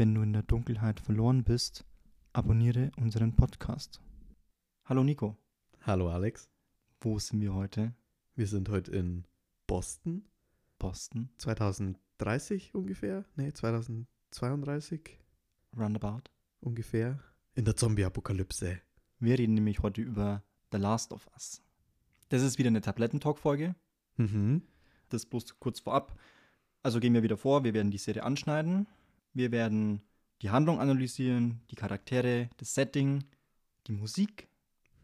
Wenn du in der Dunkelheit verloren bist, abonniere unseren Podcast. Hallo Nico, Hallo Alex, wo sind wir heute? wir sind heute in Boston, Boston, 2030 ungefähr, nee, 2032 roundabout. ungefähr, in der Zombie-Apokalypse. Wir reden nämlich heute über The Last of Us. Das ist wieder eine Tablettentalk-Folge. Mhm. Das bloß kurz vorab. Also gehen wir wieder vor, wir werden die Serie anschneiden. Wir werden die Handlung analysieren, die Charaktere, das Setting, die Musik,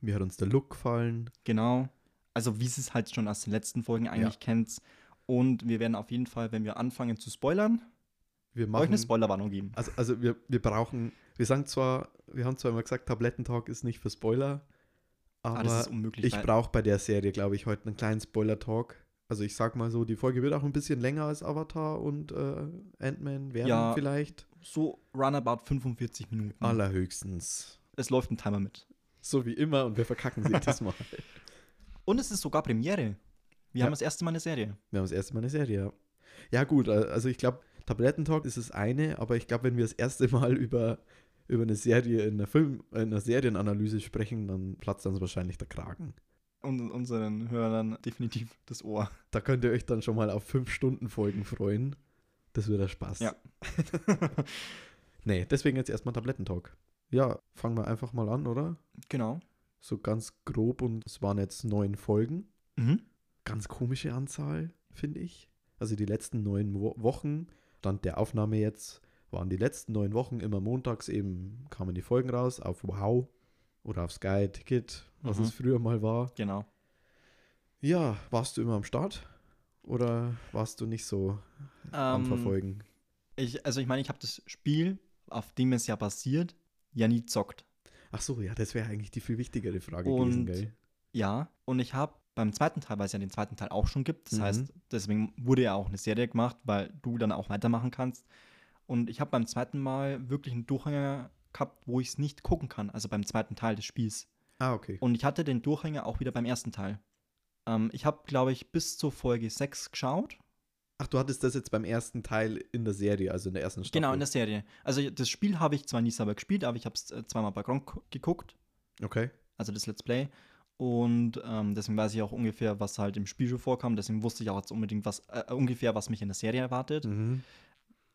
Wie hat uns der Look gefallen? genau. Also wie es halt schon aus den letzten Folgen eigentlich Ja. kennt. Und wir werden auf jeden Fall, wenn wir anfangen zu spoilern, Wir euch machen, eine Spoilerwarnung geben. also, also wir, wir brauchen, wir sagen zwar, wir haben zwar immer gesagt, Tablettentalk ist nicht für Spoiler, Aber aber Ah, das ist unmöglich. ich brauche bei der Serie, glaube ich, heute einen kleinen Spoiler-Talk. Also ich sag mal so, die Folge wird auch ein bisschen länger als Avatar und äh, Ant-Man werden Ja. vielleicht. so roundabout 45 Minuten. Allerhöchstens. Es läuft ein Timer mit. So wie immer und wir verkacken sie diesmal. Und es ist sogar Premiere. Wir Ja. haben das erste Mal eine Serie. Wir haben das erste Mal eine Serie. Ja, ja gut, also ich glaube, Tablettentalk ist das eine, aber ich glaube, wenn wir das erste Mal über, über eine Serie in einer Film, in einer Serienanalyse sprechen, dann platzt uns wahrscheinlich der Kragen. Und unseren Hörern definitiv das Ohr. Da könnt ihr euch dann schon mal auf fünf Stunden Folgen freuen. Das wird der Spaß. Ja. nee, deswegen jetzt erstmal Tablettentalk. Ja, fangen wir einfach mal an, oder? genau. So ganz grob und es waren jetzt neun Folgen. Mhm. ganz komische Anzahl, finde ich. Also die letzten neun Wo Wochen, Stand der Aufnahme jetzt, waren die letzten neun Wochen immer montags eben, kamen die Folgen raus auf Wow oder auf Sky Ticket, was Mhm. es früher mal war. Genau. Ja, warst du immer am Start oder warst du nicht so am Ähm, Verfolgen? Ich, also ich meine, ich habe das Spiel, auf dem es ja basiert, ja nie zockt. Ach so, ja, das wäre eigentlich die viel wichtigere Frage Und- gewesen, gell? Ja, und ich habe beim zweiten Teil, weil es ja den zweiten Teil auch schon gibt, das Mhm. heißt, deswegen wurde ja auch eine Serie gemacht, weil du dann auch weitermachen kannst. Und ich habe beim zweiten Mal wirklich einen Durchhänger gehabt, wo ich es nicht gucken kann, also beim zweiten Teil des Spiels. Ah, okay. Und ich hatte den Durchhänger auch wieder beim ersten Teil. Ähm, ich habe, glaube ich, bis zur Folge 6 geschaut. Ach, du hattest das jetzt beim ersten Teil in der Serie, also in der ersten Staffel. Genau, in der Serie. Also das Spiel habe ich zwar nie selber gespielt, aber ich habe es äh, zweimal bei Gronk geguckt, Okay. also das Let's Play. Und ähm, deswegen weiß ich auch ungefähr, was halt im Spiel schon vorkam. Deswegen wusste ich auch jetzt unbedingt, was äh, ungefähr, was mich in der Serie erwartet. Mhm.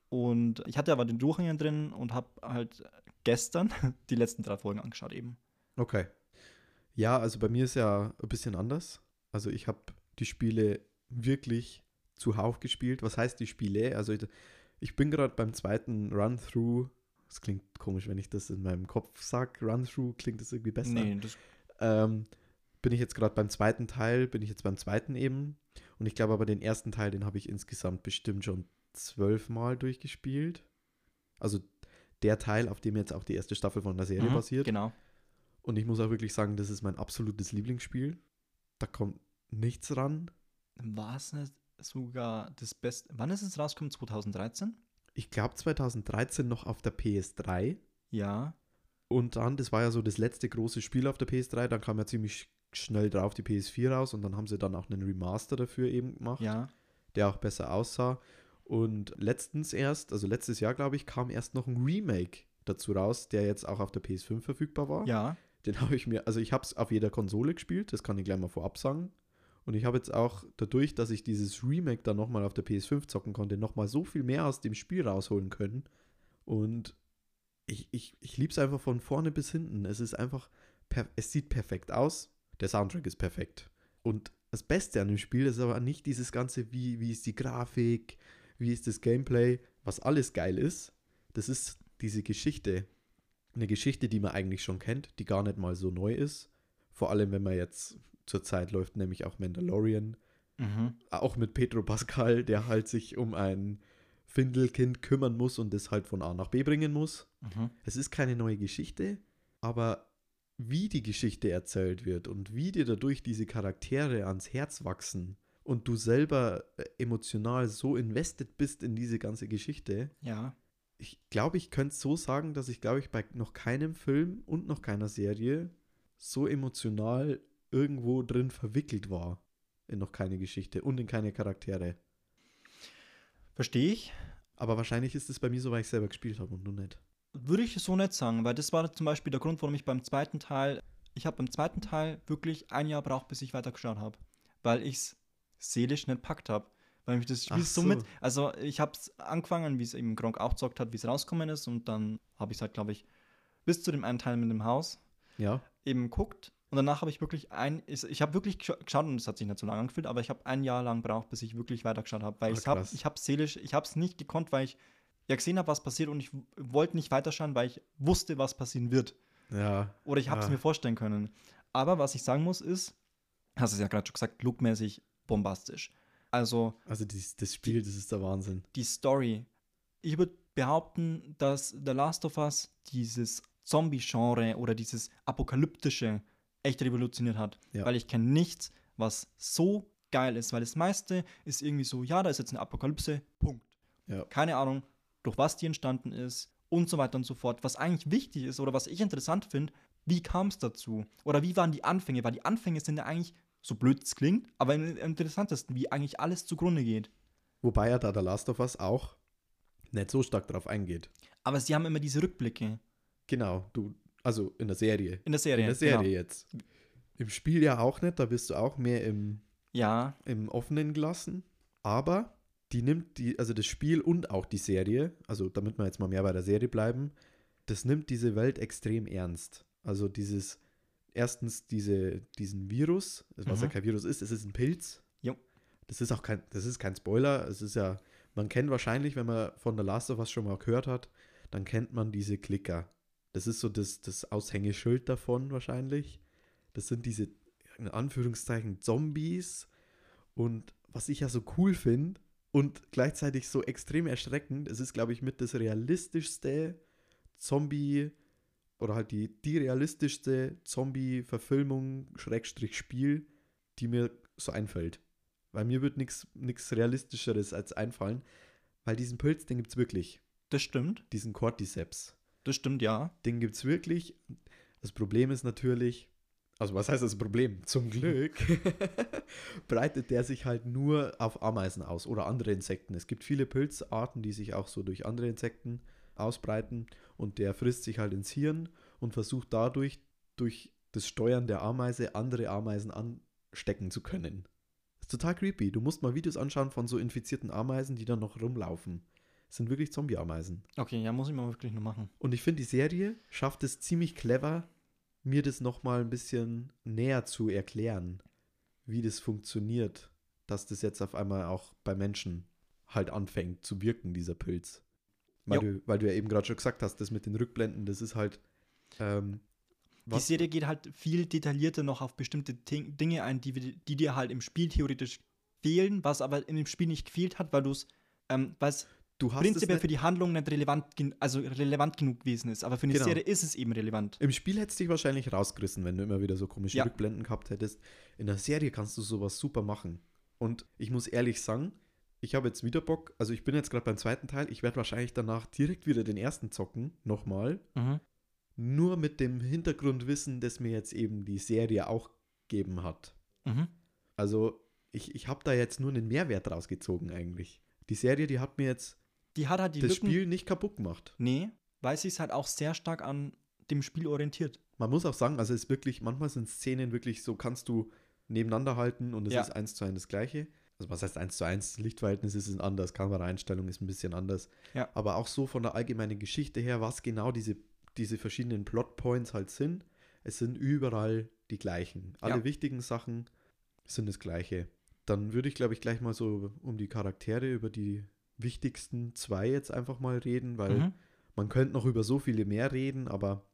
Und ich hatte aber den Durchhänger drin und habe halt gestern die letzten drei Folgen angeschaut eben. Okay. Ja, also bei mir ist ja ein bisschen anders. Also ich habe die Spiele wirklich zuhauf gespielt. Was heißt die Spiele? Also ich, ich bin gerade beim zweiten Run-Through. Das klingt komisch, wenn ich das in meinem Kopf sage. Run-Through klingt das irgendwie besser. Nee, das, Ähm, bin ich jetzt gerade beim zweiten Teil, bin ich jetzt beim zweiten eben. Und ich glaube aber den ersten Teil, den habe ich insgesamt bestimmt schon zwölfmal durchgespielt. Also der Teil, auf dem jetzt auch die erste Staffel von der Serie Mhm, basiert. Genau. Und ich muss auch wirklich sagen, das ist mein absolutes Lieblingsspiel. Da kommt nichts ran. War es nicht sogar das Beste? Wann ist es rausgekommen? 2013? Ich glaube 2013 noch auf der PS3. Ja. Und dann, das war ja so das letzte große Spiel auf der PS3, dann kam ja ziemlich schnell drauf die PS4 raus und dann haben sie dann auch einen Remaster dafür eben gemacht, Ja. der auch besser aussah. Und letztens erst, also letztes Jahr glaube ich, kam erst noch ein Remake dazu raus, der jetzt auch auf der PS5 verfügbar war. Ja. Den habe ich mir, also ich habe es auf jeder Konsole gespielt, das kann ich gleich mal vorab sagen. Und ich habe jetzt auch dadurch, dass ich dieses Remake dann nochmal auf der PS5 zocken konnte, nochmal so viel mehr aus dem Spiel rausholen können. Und ich, ich, ich liebe es einfach von vorne bis hinten. Es ist einfach, es sieht perfekt aus. Der Soundtrack ist perfekt. Und das Beste an dem Spiel ist aber nicht dieses Ganze, wie, wie ist die Grafik, wie ist das Gameplay, was alles geil ist. Das ist diese Geschichte. Eine Geschichte, die man eigentlich schon kennt, die gar nicht mal so neu ist. Vor allem, wenn man jetzt zur Zeit läuft, nämlich auch Mandalorian. Mhm. Auch mit Pedro Pascal, der halt sich um ein Findelkind kümmern muss und das halt von A nach B bringen muss. Mhm. Es ist keine neue Geschichte, aber wie die Geschichte erzählt wird und wie dir dadurch diese Charaktere ans Herz wachsen und du selber äh, emotional so invested bist in diese ganze Geschichte, Ja. ich glaube, ich könnte es so sagen, dass ich glaube ich bei noch keinem Film und noch keiner Serie so emotional irgendwo drin verwickelt war in noch keine Geschichte und in keine Charaktere. Verstehe ich. Aber wahrscheinlich ist es bei mir so, weil ich selber gespielt habe und du nicht. Würde ich so nicht sagen, weil das war zum Beispiel der Grund, warum ich beim zweiten Teil, ich habe beim zweiten Teil wirklich ein Jahr braucht, bis ich weitergeschaut habe. Weil ich es seelisch nicht packt habe. Weil mich das Spiel so so. mit. Also ich habe es angefangen, wie es eben Gronk auch gezockt hat, wie es rausgekommen ist. Und dann habe ich es halt, glaube ich, bis zu dem einen Teil mit dem Haus Ja. eben guckt. Und danach habe ich wirklich ein, ich, ich habe wirklich gescha- geschaut und es hat sich nicht so lange angefühlt, aber ich habe ein Jahr lang braucht, bis ich wirklich weitergeschaut habe, weil Ach, ich habe krass. ich habe seelisch, ich habe es nicht gekonnt, weil ich ja gesehen habe, was passiert und ich wollte nicht weiterschauen, weil ich wusste, was passieren wird. Ja. Oder ich habe es Ah. mir vorstellen können. Aber was ich sagen muss ist, hast du es ja gerade schon gesagt, lookmäßig bombastisch. Also Also das, das Spiel, das ist der Wahnsinn. die Story. Ich würde behaupten, dass The Last of Us dieses Zombie-Genre oder dieses apokalyptische echt revolutioniert hat. Ja. Weil ich kenne nichts, was so geil ist. Weil das meiste ist irgendwie so, ja, da ist jetzt eine Apokalypse, Punkt. Ja. Keine Ahnung, durch was die entstanden ist und so weiter und so fort. Was eigentlich wichtig ist oder was ich interessant finde, wie kam es dazu? Oder wie waren die Anfänge? Weil die Anfänge sind ja eigentlich, so blöd es klingt, aber am interessantesten, wie eigentlich alles zugrunde geht. Wobei ja da der Last of Us auch nicht so stark drauf eingeht. Aber sie haben immer diese Rückblicke Genau, du, also in der Serie. in der Serie. in der Serie Genau. jetzt. Im Spiel ja auch nicht, da bist du auch mehr im, Ja, im Offenen gelassen. Aber die nimmt die, also das Spiel und auch die Serie, also damit wir jetzt mal mehr bei der Serie bleiben, das nimmt diese Welt extrem ernst. Also dieses, erstens diese, diesen Virus, was Mhm. ja kein Virus ist, es ist ein Pilz. Jo. Das ist auch kein, das ist kein Spoiler, es ist ja, man kennt wahrscheinlich, wenn man von The Last of Us schon mal gehört hat, dann kennt man diese Klicker. Das ist so das, das Aushängeschild davon wahrscheinlich. Das sind diese, in Anführungszeichen, Zombies. Und was ich ja so cool finde und gleichzeitig so extrem erschreckend, es ist, glaube ich, mit das realistischste Zombie oder halt die, die realistischste Zombie-Verfilmung, Schrägstrich Spiel, die mir so einfällt. Weil mir wird nichts realistischeres als einfallen, weil diesen Pilz, den gibt es wirklich. das stimmt. Diesen Cordyceps. Das stimmt, ja. Den gibt es wirklich. Das Problem ist natürlich, also was heißt das Problem? Zum Glück breitet der sich halt nur auf Ameisen aus oder andere Insekten. Es gibt viele Pilzarten, die sich auch so durch andere Insekten ausbreiten und der frisst sich halt ins Hirn und versucht dadurch, durch das Steuern der Ameise, andere Ameisen anstecken zu können. Das ist total creepy. Du musst mal Videos anschauen von so infizierten Ameisen, die dann noch rumlaufen. Das sind wirklich Zombie-Ameisen. Okay, ja, muss ich mal wirklich nur machen. Und ich finde, die Serie schafft es ziemlich clever, mir das nochmal ein bisschen näher zu erklären, wie das funktioniert, dass das jetzt auf einmal auch bei Menschen halt anfängt zu wirken, dieser Pilz. Weil, Jo. du, weil du ja eben gerade schon gesagt hast, das mit den Rückblenden, das ist halt. Ähm, Die Serie geht halt viel detaillierter noch auf bestimmte Ting- Dinge ein, die, die dir halt im Spiel theoretisch fehlen, was aber in dem Spiel nicht gefehlt hat, weil du es, ähm, weil es du hast prinzipiell für die Handlung nicht relevant, also relevant genug gewesen ist. Aber für eine Genau. Serie ist es eben relevant. Im Spiel hättest du dich wahrscheinlich rausgerissen, wenn du immer wieder so komische Ja. Rückblenden gehabt hättest. In der Serie kannst du sowas super machen. Und ich muss ehrlich sagen, ich habe jetzt wieder Bock, also ich bin jetzt gerade beim zweiten Teil, ich werde wahrscheinlich danach direkt wieder den ersten zocken, nochmal. Mhm. Nur mit dem Hintergrundwissen, das mir jetzt eben die Serie auch gegeben hat. Mhm. Also ich, ich habe da jetzt nur einen Mehrwert rausgezogen eigentlich. Die Serie, die hat mir jetzt Die hat halt die das Lücken. Spiel nicht kaputt gemacht. Nee, weil sie es halt auch sehr stark an dem Spiel orientiert. Man muss auch sagen, also es ist wirklich, manchmal sind Szenen wirklich so, kannst du nebeneinander halten und es Ja. ist eins zu eins das gleiche. Also was heißt eins zu eins? Lichtverhältnis ist anders, Kameraeinstellung ist ein bisschen anders. Ja. Aber auch so von der allgemeinen Geschichte her, was genau diese, diese verschiedenen Plotpoints halt sind, es sind überall die gleichen. Alle Ja. wichtigen Sachen sind das gleiche. Dann würde ich, glaube ich, gleich mal so um die Charaktere, über die wichtigsten zwei jetzt einfach mal reden, weil Mhm. man könnte noch über so viele mehr reden, aber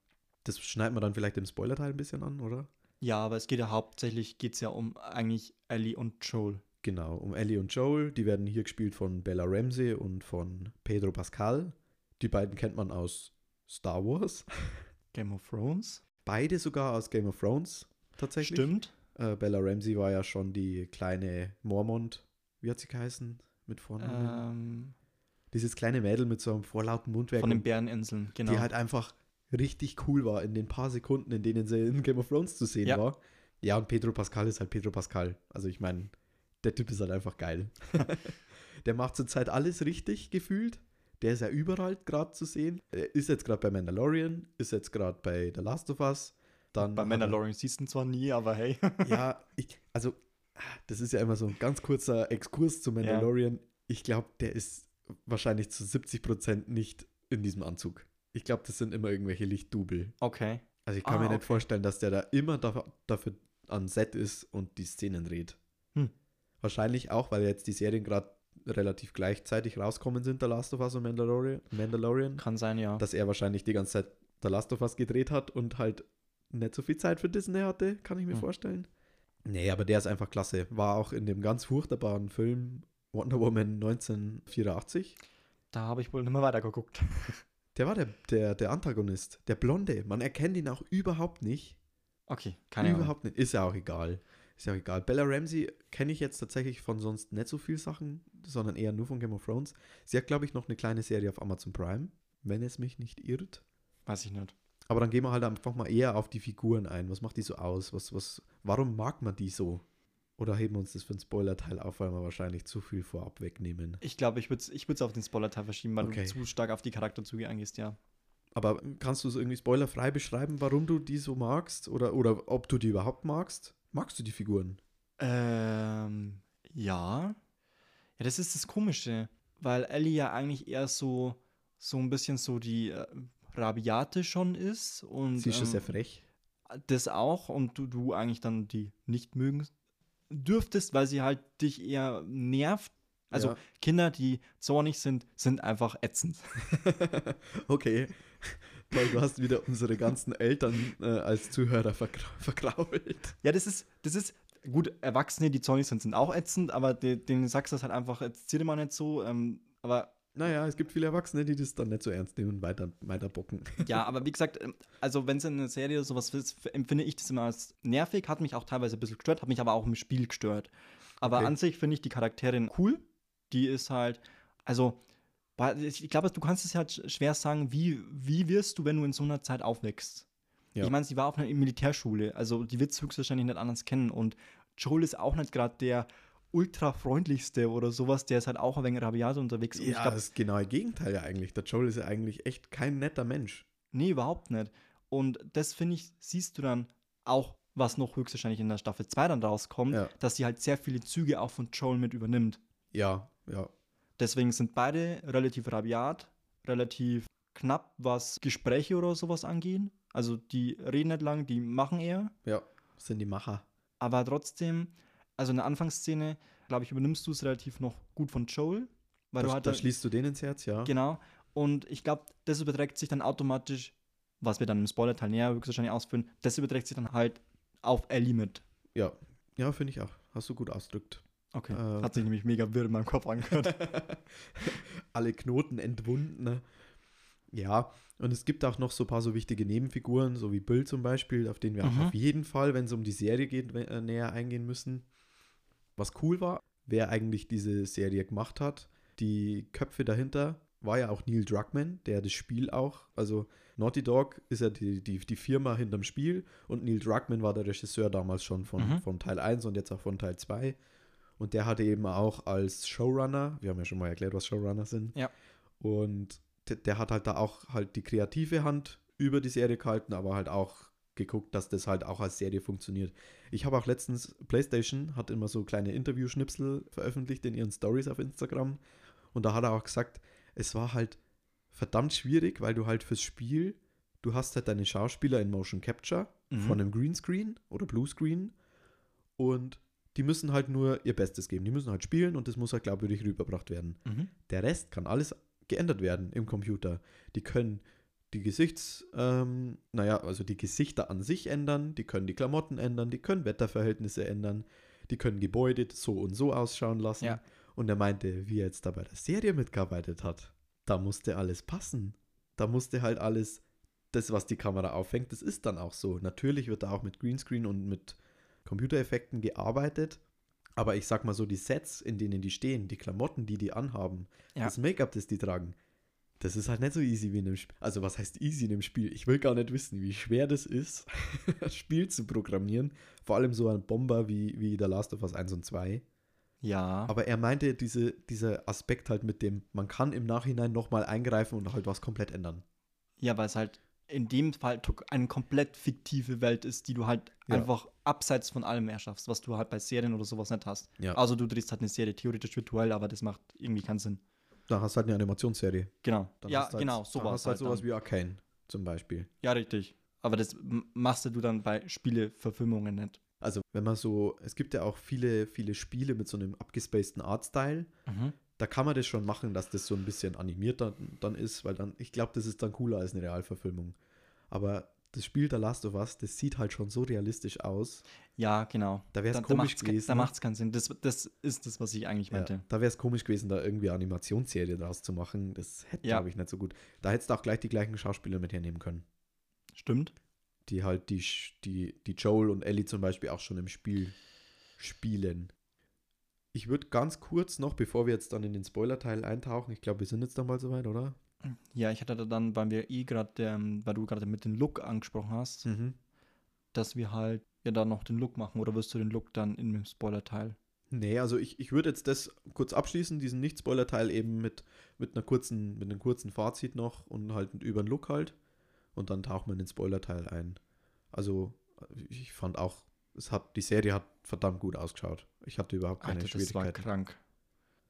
das schneiden wir dann vielleicht im Spoilerteil ein bisschen an, oder? Ja, aber es geht ja hauptsächlich geht's ja um eigentlich Ellie und Joel. Genau, um Ellie und Joel. Die werden hier gespielt von Bella Ramsey und von Pedro Pascal. Die beiden kennt man aus Star Wars. Game of Thrones. Beide sogar aus Game of Thrones tatsächlich. Stimmt. Äh, Bella Ramsey war ja schon die kleine Mormont. Wie hat sie geheißen? Mit Vornamen? Ähm, Dieses kleine Mädel mit so einem vorlauten Mundwerk. von den Bäreninseln, genau. die halt einfach richtig cool war in den paar Sekunden, in denen sie in Game of Thrones zu sehen Ja. war. Ja, und Pedro Pascal ist halt Pedro Pascal. Also ich meine, der Typ ist halt einfach geil. der macht zurzeit alles richtig gefühlt. Der ist ja überall gerade zu sehen. Er ist jetzt gerade bei Mandalorian, ist jetzt gerade bei The Last of Us. Dann Bei Mandalorian siehst du ihn zwar nie, aber hey. Ja, ich, also, das ist ja immer so ein ganz kurzer Exkurs zu Mandalorian. Ich glaube, der ist wahrscheinlich zu 70% nicht in diesem Anzug. Ich glaube, das sind immer irgendwelche Lichtdubel. Okay. Also ich kann Ah, mir nicht okay. vorstellen, dass der da immer dafür, dafür an Set ist und die Szenen dreht. Wahrscheinlich auch, weil jetzt die Serien gerade relativ gleichzeitig rauskommen sind, The Last of Us und Mandalorian, Mandalorian Kann sein, ja. dass er wahrscheinlich die ganze Zeit The Last of Us gedreht hat und halt nicht so viel Zeit für Disney hatte, kann ich mir Hm. vorstellen. Nee, aber der ist einfach klasse. War auch in dem ganz furchtbaren Film Wonder Woman 1984. Da habe ich wohl nicht mehr weitergeguckt. Der war der, der, der Antagonist, der Blonde. Man erkennt ihn auch überhaupt nicht. Okay, keine Ahnung. überhaupt nicht. Ist ja auch egal. Ist ja auch egal. Bella Ramsey kenne ich jetzt tatsächlich von sonst nicht so viel Sachen, sondern eher nur von Game of Thrones. Sie hat, glaube ich, noch eine kleine Serie auf Amazon Prime, wenn es mich nicht irrt. Weiß ich nicht. Aber dann gehen wir halt einfach mal eher auf die Figuren ein. Was macht die so aus? Was, was, warum mag man die so? Oder heben wir uns das für einen Spoiler-Teil auf, weil wir wahrscheinlich zu viel vorab wegnehmen? Ich glaube, ich würde es ich würd's auf den Spoiler-Teil verschieben, weil Okay. du zu stark auf die Charakterzüge eingehst, ja. Aber kannst du so irgendwie spoilerfrei beschreiben, warum du die so magst? Oder, oder ob du die überhaupt magst? Magst du die Figuren? Ähm, ja. Ja, das ist das Komische, weil Ellie ja eigentlich eher so, so ein bisschen so die äh, Rabiate schon ist und Sie ist schon ähm, sehr frech. das auch und du, du eigentlich dann die nicht mögen dürftest, weil sie halt dich eher nervt. Also Ja. Kinder, die zornig sind, sind einfach ätzend. okay. Toll, du hast wieder unsere ganzen Eltern äh, als Zuhörer vergra vergrault. Ja, das ist, das ist, gut, Erwachsene, die zornig sind, sind auch ätzend, aber de, denen sagst du das halt einfach, jetzt zieh dir mal nicht so, ähm, aber Naja, es gibt viele Erwachsene, die das dann nicht so ernst nehmen und weiter, weiter bocken. ja, aber wie gesagt, ähm, also wenn es in einer Serie sowas ist, empfinde ich das immer als nervig, hat mich auch teilweise ein bisschen gestört, hat mich aber auch im Spiel gestört. Aber Okay. an sich finde ich die Charakterin cool. Die ist halt, also, weil ich glaube, du kannst es ja halt sch- schwer sagen, wie, wie wirst du, wenn du in so einer Zeit aufwächst? Ja. Ich meine, sie war auf einer Militärschule, also die wird es höchstwahrscheinlich nicht anders kennen. Und Joel ist auch nicht gerade der ultra freundlichste oder sowas, der ist halt auch ein wenig rabiat unterwegs. Und Ja, glaub, das ist genau das Gegenteil ja eigentlich. Der Joel ist ja eigentlich echt kein netter Mensch. Nee, überhaupt nicht. Und das finde ich, siehst du dann auch, was noch höchstwahrscheinlich in der Staffel 2 dann rauskommt, Ja. dass sie halt sehr viele Züge auch von Joel mit übernimmt. Ja, ja. Deswegen sind beide relativ rabiat, relativ knapp, was Gespräche oder sowas angehen. Also die reden nicht lang, die machen eher. Ja, sind die Macher. Aber trotzdem, also in der Anfangsszene, glaube ich, übernimmst du es relativ noch gut von Joel. Weil Da, du halt da schließt du den ins Herz, ja. Genau. Und ich glaube, das überträgt sich dann automatisch, was wir dann im Spoiler-Teil näher höchstwahrscheinlich ausführen, das überträgt sich dann halt auf Ellie mit. Ja, ja finde ich auch. Hast du gut ausdrückt. Okay. Äh, Hat sich nämlich mega wirr in meinem Kopf angehört. Alle Knoten entwunden. Ne? Ja, und es gibt auch noch so ein paar so wichtige Nebenfiguren, so wie Bill zum Beispiel, auf den wir Mhm. auch auf jeden Fall, wenn es um die Serie geht, äh, näher eingehen müssen. Was cool war, wer eigentlich diese Serie gemacht hat, die Köpfe dahinter, war ja auch Neil Druckmann, der das Spiel auch, also Naughty Dog ist ja die, die, die Firma hinterm Spiel und Neil Druckmann war der Regisseur damals schon von, Mhm. von Teil 1 und jetzt auch von Teil 2. Und der hatte eben auch als Showrunner, wir haben ja schon mal erklärt, was Showrunner sind. Ja. Und der, der hat halt da auch halt die kreative Hand über die Serie gehalten, aber halt auch geguckt, dass das halt auch als Serie funktioniert. Ich habe auch letztens, PlayStation hat immer so kleine Interview-Schnipsel veröffentlicht in ihren Stories auf Instagram. Und da hat er auch gesagt, es war halt verdammt schwierig, weil du halt fürs Spiel, du hast halt deine Schauspieler in Motion Capture Mhm. von einem Greenscreen oder Bluescreen und die müssen halt nur ihr Bestes geben. Die müssen halt spielen und das muss halt glaubwürdig rübergebracht werden. Mhm. Der Rest kann alles geändert werden im Computer. Die können die Gesichts, ähm, naja, also die Gesichter an sich ändern, die können die Klamotten ändern, die können Wetterverhältnisse ändern, die können Gebäude so und so ausschauen lassen. Ja. Und er meinte, wie er jetzt da bei der Serie mitgearbeitet hat, da musste alles passen. Da musste halt alles, das, was die Kamera auffängt, das ist dann auch so. Natürlich wird da auch mit Greenscreen und mit Computereffekten gearbeitet, aber ich sag mal so, die Sets, in denen die stehen, die Klamotten, die die anhaben, Ja. das Make-up, das die tragen, das ist halt nicht so easy wie in einem Spiel. Also, was heißt easy in einem Spiel? Ich will gar nicht wissen, wie schwer das ist, ein Spiel zu programmieren. Vor allem so ein Bomber wie, wie The Last of Us 1 und 2. Ja. Aber er meinte diese, dieser Aspekt halt mit dem, man kann im Nachhinein nochmal eingreifen und halt was komplett ändern. Ja, weil es halt in dem Fall eine komplett fiktive Welt ist, die du halt Ja. einfach abseits von allem erschaffst, was du halt bei Serien oder sowas nicht hast. Ja. Also du drehst halt eine Serie theoretisch virtuell, aber das macht irgendwie keinen Sinn. Da hast du halt eine Animationsserie. Genau. Dann ja, hast halt, genau, sowas. hast du halt halt sowas dann. wie Arcane zum Beispiel. Ja, richtig. Aber das machst du dann bei Spieleverfilmungen nicht. Also wenn man so, es gibt ja auch viele, viele Spiele mit so einem abgespaceden Artstyle. Da kann man das schon machen, dass das so ein bisschen animiert dann, dann ist, weil dann, ich glaube, das ist dann cooler als eine Realverfilmung. Aber das Spiel The Last of Us, das sieht halt schon so realistisch aus. Ja, genau. Da wäre es Da, da komisch ke- gewesen. da ne? macht es keinen Sinn. Das, das ist das, was ich eigentlich ja, meinte. da wäre es komisch gewesen, da irgendwie Animationsserie draus zu machen. Das hätte, Ja. glaube ich, nicht so gut. Da hättest du auch gleich die gleichen Schauspieler mit hernehmen können. Stimmt. Die halt die, die, die Joel und Ellie zum Beispiel auch schon im Spiel spielen. Ich würde ganz kurz noch, bevor wir jetzt dann in den Spoiler-Teil eintauchen, ich glaube, wir sind jetzt dann mal soweit, oder? Ja, ich hatte da dann, weil wir eh gerade, ähm, weil du gerade mit dem Look angesprochen hast, Mhm. dass wir halt ja dann noch den Look machen oder wirst du den Look dann in dem Spoiler-Teil? Nee, also ich, ich würde jetzt das kurz abschließen, diesen Nicht-Spoiler-Teil eben mit, mit einer kurzen, mit einem kurzen Fazit noch und halt über den Look halt. Und dann tauchen wir in den Spoiler-Teil ein. Also, ich fand auch, es hat, die Serie hat verdammt gut ausgeschaut. Ich hatte überhaupt keine Alter, das war Schwierigkeiten. krank.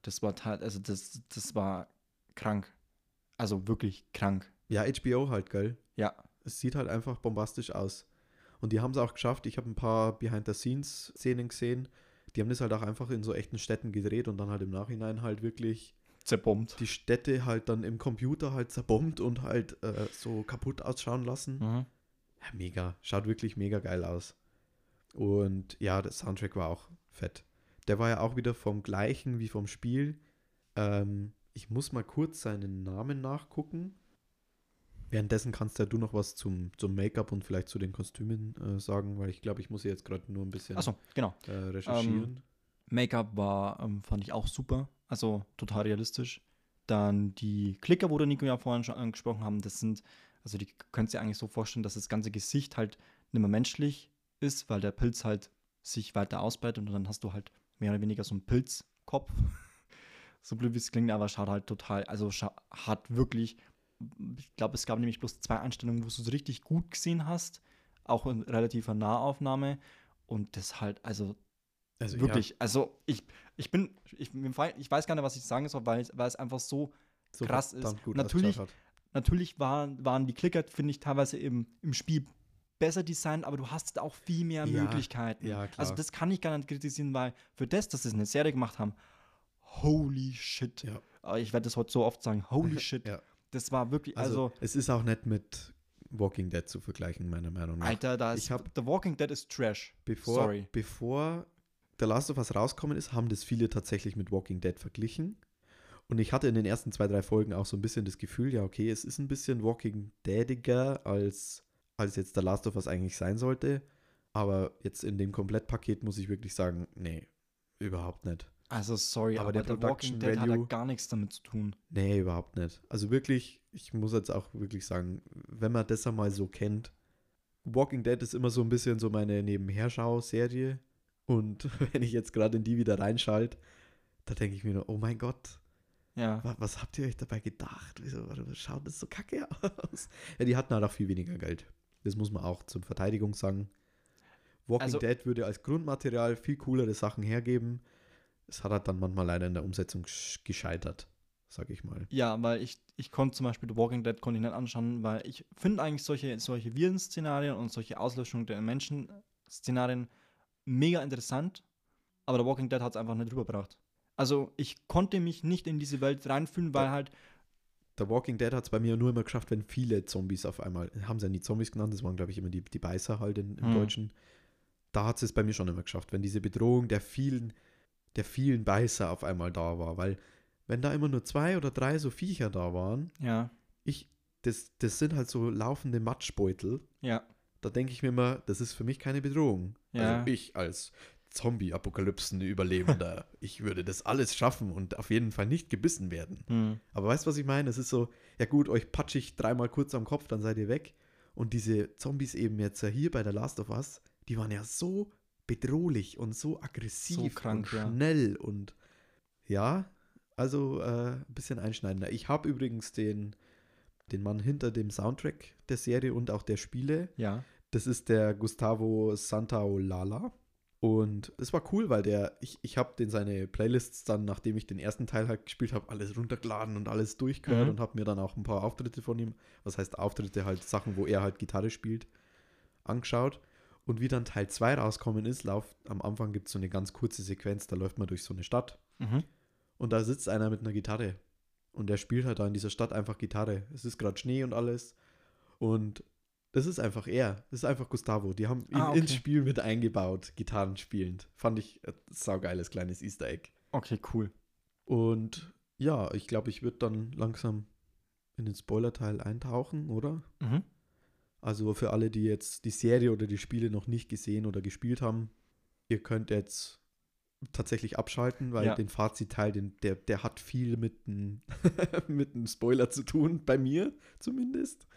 Das war halt, also das, das war krank. Also wirklich krank. Ja, HBO halt, gell? Ja. Es sieht halt einfach bombastisch aus. Und die haben es auch geschafft. Ich habe ein paar Behind-the-Scenes-Szenen gesehen. Die haben das halt auch einfach in so echten Städten gedreht und dann halt im Nachhinein halt wirklich Zerbombt. die Städte halt dann im Computer halt zerbombt und halt äh, so kaputt ausschauen lassen. Mhm. Ja, mega. Schaut wirklich mega geil aus. Und ja, der Soundtrack war auch fett. Der war ja auch wieder vom gleichen wie vom Spiel. Ähm, ich muss mal kurz seinen Namen nachgucken. Währenddessen kannst ja du noch was zum, zum Make-up und vielleicht zu den Kostümen äh, sagen, weil ich glaube, ich muss jetzt gerade nur ein bisschen Achso, genau. äh, recherchieren. Make-up war, ähm, fand ich auch super. Also total realistisch. Dann die Klicker, wo der Nico ja vorhin schon angesprochen haben, das sind, also die könnt ihr eigentlich so vorstellen, dass das ganze Gesicht halt nicht mehr menschlich ist, weil der Pilz halt sich weiter ausbreitet und dann hast du halt mehr oder weniger so einen Pilzkopf. so blöd wie es klingt, aber schaut halt total, also hat wirklich, ich glaube, es gab nämlich bloß zwei Einstellungen, wo du es richtig gut gesehen hast, auch in relativer Nahaufnahme und das halt, also also Wirklich, also ich, ich bin, ich, ich weiß gar nicht, was ich sagen soll, weil, es- weil es einfach so, so krass ist. Natürlich- natürlich waren, waren die Klicker, finde ich, teilweise im, im Spiel besser designt, aber du hast auch viel mehr Ja, Möglichkeiten. ja. Also das kann ich gar nicht kritisieren, weil für das, dass sie eine Serie gemacht haben, holy shit. Ja. Ich werde das heute so oft sagen, holy shit. Ja. Das war wirklich, Also, also, es ist auch nicht mit Walking Dead zu vergleichen, meiner Meinung nach. Alter, da ist, The Walking Dead ist Trash. Bevor, Sorry. bevor The Last of Us rausgekommen ist, haben das viele tatsächlich mit Walking Dead verglichen. Und ich hatte in den ersten zwei, drei Folgen auch so ein bisschen das Gefühl, ja, okay, es ist ein bisschen Walking Deadiger, als, als jetzt The Last of Us eigentlich sein sollte. Aber jetzt in dem Komplettpaket muss ich wirklich sagen, nee, überhaupt nicht. Also sorry, Aber aber, der der, Production Walking Dead hat ja Value- gar nichts damit zu tun. Nee, überhaupt nicht. Also wirklich, ich muss jetzt auch wirklich sagen, wenn man das einmal so kennt, Walking Dead ist immer so ein bisschen so meine Nebenherschau-Serie. Und wenn ich jetzt gerade in die wieder reinschalte, da denke ich mir nur, oh mein Gott, Ja. wa- was habt ihr euch dabei gedacht? Wieso was schaut das so kacke aus? Ja, die hatten halt auch viel weniger Geld. Das muss man auch zum Verteidigung sagen. Walking Also- Dead würde als Grundmaterial viel coolere Sachen hergeben. Es hat halt dann manchmal leider in der Umsetzung gesch- gescheitert, sag ich mal. Ja, weil ich, ich konnte zum Beispiel The Walking Dead konnte ich nicht anschauen, weil ich finde eigentlich solche, solche Viren-Szenarien und solche Auslöschung der Menschen-Szenarien mega interessant, aber The Walking Dead hat es einfach nicht rübergebracht. Also ich konnte mich nicht in diese Welt reinfühlen, weil halt, The Walking Dead hat es bei mir nur immer geschafft, wenn viele Zombies auf einmal, haben sie ja nie Zombies genannt, das waren, glaube ich, immer die, die Beißer halt in, im Hm. Deutschen. Da hat es bei mir schon immer geschafft, wenn diese Bedrohung der vielen, der vielen Beißer auf einmal da war, weil wenn da immer nur zwei oder drei so Viecher da waren, ja, ich, das, das sind halt so laufende Matschbeutel, ja, da denke ich mir immer, das ist für mich keine Bedrohung. Ja. Also ich als Zombie-Apokalypsen-Überlebender, ich würde das alles schaffen und auf jeden Fall nicht gebissen werden. hm, Aber weißt du, was ich meine? Es ist so, ja gut, euch patsche ich dreimal kurz am Kopf, dann seid ihr weg. Und diese Zombies eben jetzt hier bei der Last of Us, die waren ja so bedrohlich und so aggressiv So krank, und ja. schnell und ja, also äh, ein bisschen einschneidender. Ich habe übrigens den, den Mann hinter dem Soundtrack der Serie und auch der Spiele. Ja. Das ist der Gustavo Santaolalla. Und es war cool, weil der, ich, ich habe den seine Playlists dann, nachdem ich den ersten Teil halt gespielt habe, alles runtergeladen und alles durchgehört Mhm. und habe mir dann auch ein paar Auftritte von ihm, was heißt Auftritte, halt Sachen, wo er halt Gitarre spielt, angeschaut. Und wie dann Teil 2 rauskommen ist, lauft, am Anfang gibt es so eine ganz kurze Sequenz, da läuft man durch so eine Stadt Mhm. und da sitzt einer mit einer Gitarre. Und der spielt halt da in dieser Stadt einfach Gitarre. Es ist gerade Schnee und alles. Und das ist einfach er. Das ist einfach Gustavo. Die haben ihn Ah, okay. ins Spiel mit eingebaut, Gitarren spielend. Fand ich ein saugeiles kleines Easter Egg. Okay, cool. Und ja, ich glaube, ich würde dann langsam in den Spoiler-Teil eintauchen, oder? Mhm. Also für alle, die jetzt die Serie oder die Spiele noch nicht gesehen oder gespielt haben, ihr könnt jetzt tatsächlich abschalten, weil Ja. den Fazitteil, den, der, der hat viel mit einem mit einem Spoiler zu tun, bei mir zumindest.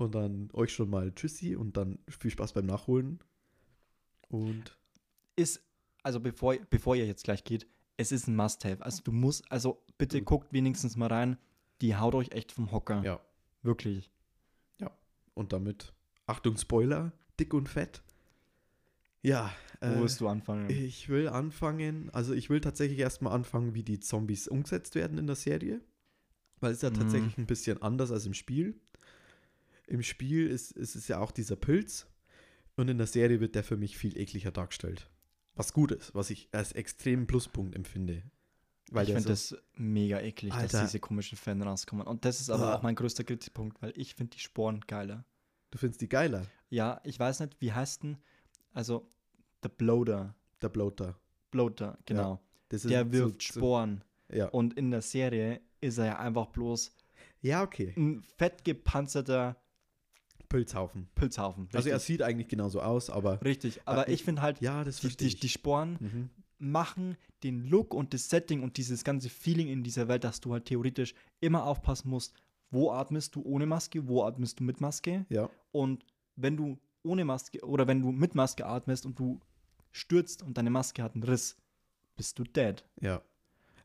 Und dann euch schon mal Tschüssi und dann viel Spaß beim Nachholen. Und Ist, also bevor, bevor ihr jetzt gleich geht, es ist ein Must-Have. Also du musst, also bitte guckt wenigstens mal rein. Die haut euch echt vom Hocker. ja, Wirklich. und damit, Achtung, Spoiler, dick und fett. Ja, Wo äh, willst du anfangen? Ich will anfangen, also ich will tatsächlich erstmal anfangen, wie die Zombies umgesetzt werden in der Serie. Weil es ist ja Mhm. tatsächlich ein bisschen anders als im Spiel. Im Spiel ist, ist es ja auch dieser Pilz und in der Serie wird der für mich viel ekliger dargestellt. Was gut ist, was ich als extremen Pluspunkt empfinde. Weil ich finde so, das mega eklig, Alter. dass diese komischen Fan rauskommen. Und das ist aber Ah. auch mein größter Kritikpunkt, weil ich finde die Sporen geiler. du findest die geiler, Ja, ich weiß nicht, wie heißt denn, also der Bloater. der Bloater. Bloater, genau. Das ist der so- wirft so- Sporen. Ja. Und in der Serie ist er ja einfach bloß ja, okay. ein fettgepanzerter Pilzhaufen. Pilzhaufen. Also er Richtig. sieht eigentlich genauso aus, aber Richtig, aber ich- ich finde halt, ja, das die, die, die Sporen mhm. machen den Look und das Setting und dieses ganze Feeling in dieser Welt, dass du halt theoretisch immer aufpassen musst, wo atmest du ohne Maske, wo atmest du mit Maske. Ja, Und wenn du ohne Maske oder wenn du mit Maske atmest und du stürzt und deine Maske hat einen Riss, bist du dead. Ja.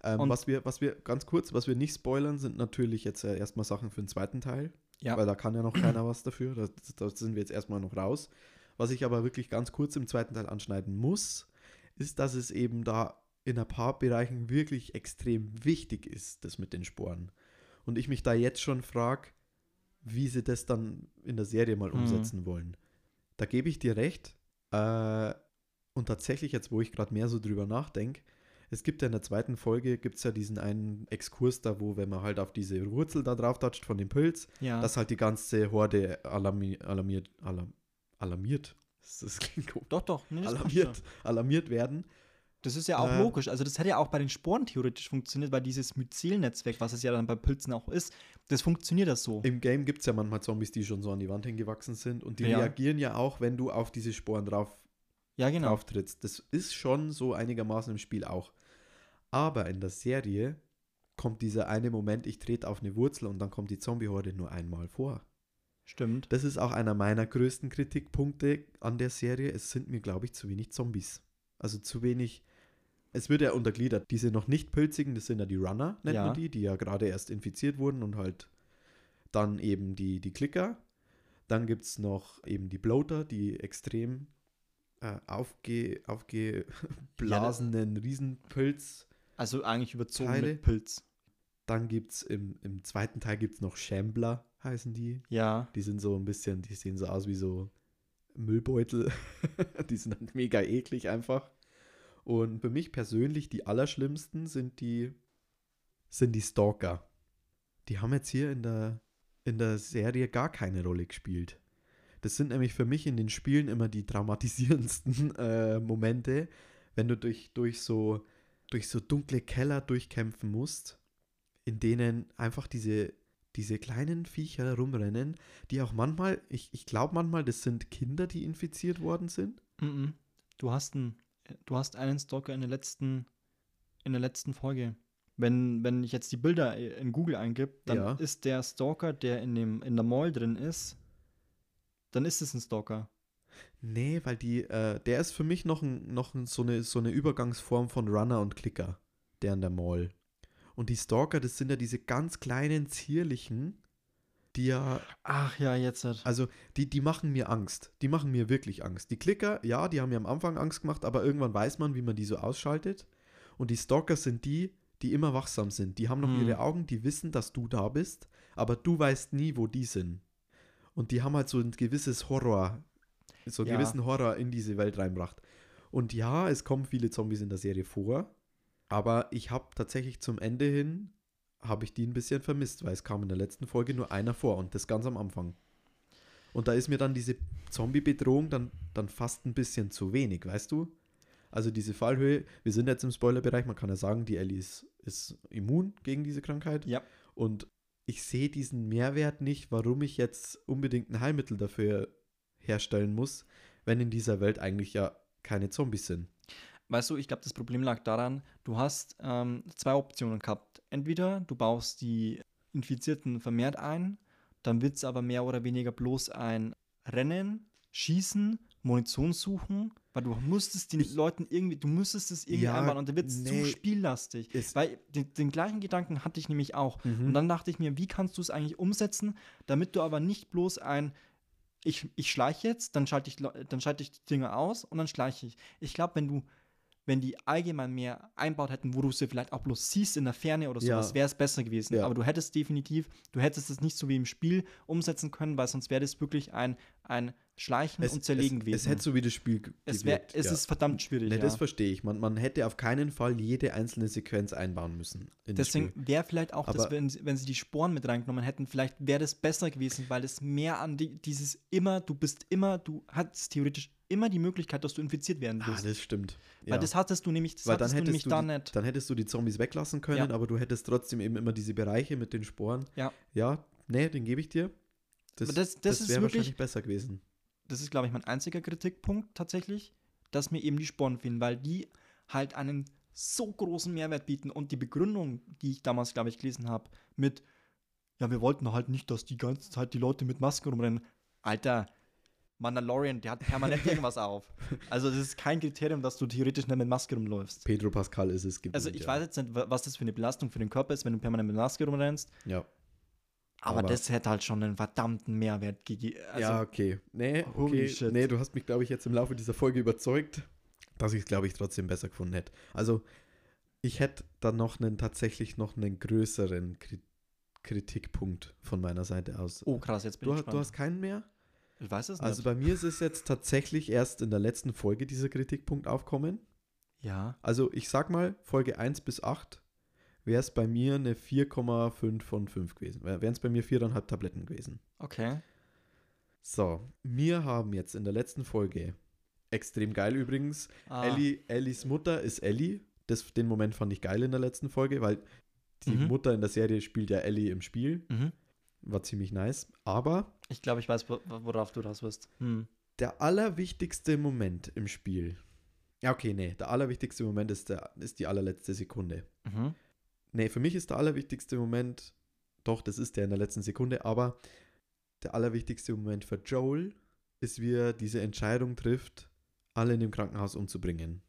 Ähm, Und- was, wir, was wir, ganz kurz, was wir nicht spoilern, sind natürlich jetzt äh, erstmal Sachen für den zweiten Teil. Ja. Weil da kann ja noch keiner was dafür. Da, da sind wir jetzt erstmal noch raus. Was ich aber wirklich ganz kurz im zweiten Teil anschneiden muss, ist, dass es eben da in ein paar Bereichen wirklich extrem wichtig ist, das mit den Sporen. Und ich mich da jetzt schon frage, wie sie das dann in der Serie mal Mhm. umsetzen wollen. Da gebe ich dir recht. Äh, und tatsächlich, jetzt wo ich gerade mehr so drüber nachdenke, es gibt ja in der zweiten Folge, gibt es ja diesen einen Exkurs da, wo, wenn man halt auf diese Wurzel da drauf toucht von dem Pilz, Ja. dass halt die ganze Horde alarmi alarmiert, alarm alarmiert, das, das klingt komisch, doch, doch. Nee, alarmiert, alarmiert werden. Das ist ja auch Äh, logisch. Also das hätte ja auch bei den Sporen theoretisch funktioniert, weil dieses Myzelnetzwerk, was es ja dann bei Pilzen auch ist, das funktioniert das so. Im Game gibt es ja manchmal Zombies, die schon so an die Wand hingewachsen sind und die Ja. reagieren ja auch, wenn du auf diese Sporen drauf, Ja, genau. drauf trittst. Das ist schon so einigermaßen im Spiel auch. Aber in der Serie kommt dieser eine Moment, ich trete auf eine Wurzel und dann kommt die Zombie-Horde nur einmal vor. Stimmt. Das ist auch einer meiner größten Kritikpunkte an der Serie. Es sind mir, glaube ich, zu wenig Zombies. Also zu wenig. Es wird ja untergliedert. Diese noch nicht pilzigen, das sind ja die Runner, nennt Ja. man die, die ja gerade erst infiziert wurden und halt dann eben die, die Klicker. Dann gibt es noch eben die Bloater, die extrem äh, aufge, aufgeblasenen Riesenpilz. Also eigentlich überzogen Teile. mit Pilz. Dann gibt es im, im zweiten Teil gibt's noch Shambler, heißen die. Ja. Die sind so ein bisschen, die sehen so aus wie so Müllbeutel. die sind halt mega eklig einfach. Und für mich persönlich die allerschlimmsten sind die, sind die Stalker. Die haben jetzt hier in der, in der Serie gar keine Rolle gespielt. Das sind nämlich für mich in den Spielen immer die traumatisierendsten äh, Momente, wenn du durch, durch, so, durch so dunkle Keller durchkämpfen musst, in denen einfach diese, diese kleinen Viecher rumrennen, die auch manchmal, ich, ich glaube manchmal, das sind Kinder, die infiziert worden sind. Mhm. Du hast einen, du hast einen Stalker in der letzten, in der letzten Folge. Wenn, wenn ich jetzt die Bilder in Google eingebe, dann Ja. ist der Stalker, der in, dem, in der Mall drin ist, dann ist es ein Stalker. Nee, weil die, äh, der ist für mich noch, ein, noch ein, so, eine, so eine Übergangsform von Runner und Clicker, der in der Mall. Und die Stalker, das sind ja diese ganz kleinen, zierlichen, die ja, Ach ja, jetzt. Halt. also die, die machen mir Angst. Die machen mir wirklich Angst. Die Clicker, ja, die haben mir am Anfang Angst gemacht, aber irgendwann weiß man, wie man die so ausschaltet. Und die Stalker sind die, die immer wachsam sind. Die haben noch Hm. ihre Augen, die wissen, dass du da bist, aber du weißt nie, wo die sind. Und die haben halt so ein gewisses Horror, so einen Ja. gewissen Horror in diese Welt reinbracht. Und ja, es kommen viele Zombies in der Serie vor, aber ich habe tatsächlich zum Ende hin, habe ich die ein bisschen vermisst, weil es kam in der letzten Folge nur einer vor und das ganz am Anfang. Und da ist mir dann diese Zombie-Bedrohung dann, dann fast ein bisschen zu wenig, weißt du? Also diese Fallhöhe, wir sind jetzt im Spoilerbereich, man kann ja sagen, die Ellie ist, ist immun gegen diese Krankheit. Ja. Und ich sehe diesen Mehrwert nicht, warum ich jetzt unbedingt ein Heilmittel dafür herstellen muss, wenn in dieser Welt eigentlich ja keine Zombies sind. Weißt du, ich glaube, das Problem lag daran, du hast ähm, zwei Optionen gehabt. Entweder du baust die Infizierten vermehrt ein, dann wird es aber mehr oder weniger bloß ein Rennen, Schießen, Munition suchen, weil du musstest den Leuten irgendwie, du müsstest es irgendwie Ja, einbauen und dann wird es nee. zu spiellastig. Weil den, den gleichen Gedanken hatte ich nämlich auch. Mhm. Und dann dachte ich mir, wie kannst du es eigentlich umsetzen, damit du aber nicht bloß ein, ich, ich schleiche jetzt, dann schalte ich, dann schalte ich die Dinger aus und dann schleiche ich. Ich glaube, wenn du, wenn die allgemein mehr einbaut hätten, wo du sie vielleicht auch bloß siehst in der Ferne oder Ja. sowas, wäre es besser gewesen. Ja. Aber du hättest definitiv, du hättest es nicht so wie im Spiel umsetzen können, weil sonst wäre das wirklich ein, ein Schleichen und Zerlegen es, gewesen. Es hätte so wie das Spiel es, wär, gewirkt, es ja. ist verdammt schwierig. Ne, ja. das verstehe ich. Man, man hätte auf keinen Fall jede einzelne Sequenz einbauen müssen. Deswegen wäre vielleicht auch, das, wenn, sie- wenn sie die Sporen mit reingenommen hätten, vielleicht wäre das besser gewesen, weil es mehr an die, dieses immer, du bist immer, du hast theoretisch immer die Möglichkeit, dass du infiziert werden Ah, wirst. das stimmt. weil das hattest du nämlich, das Weil dann hattest du hättest, nämlich du da die, nicht. dann hättest du die Zombies weglassen können, Ja. aber du hättest trotzdem eben immer diese Bereiche mit den Sporen. Ja. Ja, nee, den gebe ich dir. Das, Aber das- das ist wäre wirklich- wahrscheinlich besser gewesen. Das ist, glaube ich, mein einziger Kritikpunkt tatsächlich, dass mir eben die Sporen fehlen, weil die halt einen so großen Mehrwert bieten und die Begründung, die ich damals, glaube ich, gelesen habe, mit, ja, wir wollten halt nicht, dass die ganze Zeit die Leute mit Masken rumrennen. Alter, Mandalorian, der hat permanent irgendwas auf. Also das ist kein Kriterium, dass du theoretisch nicht mit Maske rumläufst. Pedro Pascal ist es gewesen. Also ich ja. weiß jetzt nicht, wa- was das für eine Belastung für den Körper ist, wenn du permanent mit Maske rumrennst, Ja. aber, Aber- das hätte halt schon einen verdammten Mehrwert gegeben. Also, ja, okay. Nee, okay. Nee, du hast mich, glaube ich, jetzt im Laufe dieser Folge überzeugt, dass ich es, glaube ich, trotzdem besser gefunden hätte. Also, ich hätte dann noch einen, tatsächlich noch einen größeren Kri Kritikpunkt von meiner Seite aus. Oh krass, jetzt bin du, ich gespannt. du hast keinen mehr? Ich weiß es Also nicht. bei mir ist es jetzt tatsächlich erst in der letzten Folge dieser Kritikpunkt aufkommen. ja. Also ich sag mal, Folge 1 bis 8 wäre es bei mir eine 4,5 von 5 gewesen. Wären es bei mir 4,5 Tabletten gewesen. Okay. So, wir haben jetzt in der letzten Folge, extrem geil übrigens, Ah, Ellie, Ellies Mutter ist Ellie. Das, den Moment fand ich geil in der letzten Folge, weil die Mhm. Mutter in der Serie spielt ja Ellie im Spiel. Mhm. War ziemlich nice. Aber Ich glaube, ich weiß, wo- worauf du raus wirst. Hm. der allerwichtigste Moment im Spiel. Ja, okay, nee. Der allerwichtigste Moment ist, der, ist die allerletzte Sekunde. Mhm. Nee, für mich ist der allerwichtigste Moment, doch, das ist der in der letzten Sekunde, aber der allerwichtigste Moment für Joel ist, wie er diese Entscheidung trifft, alle in dem Krankenhaus umzubringen.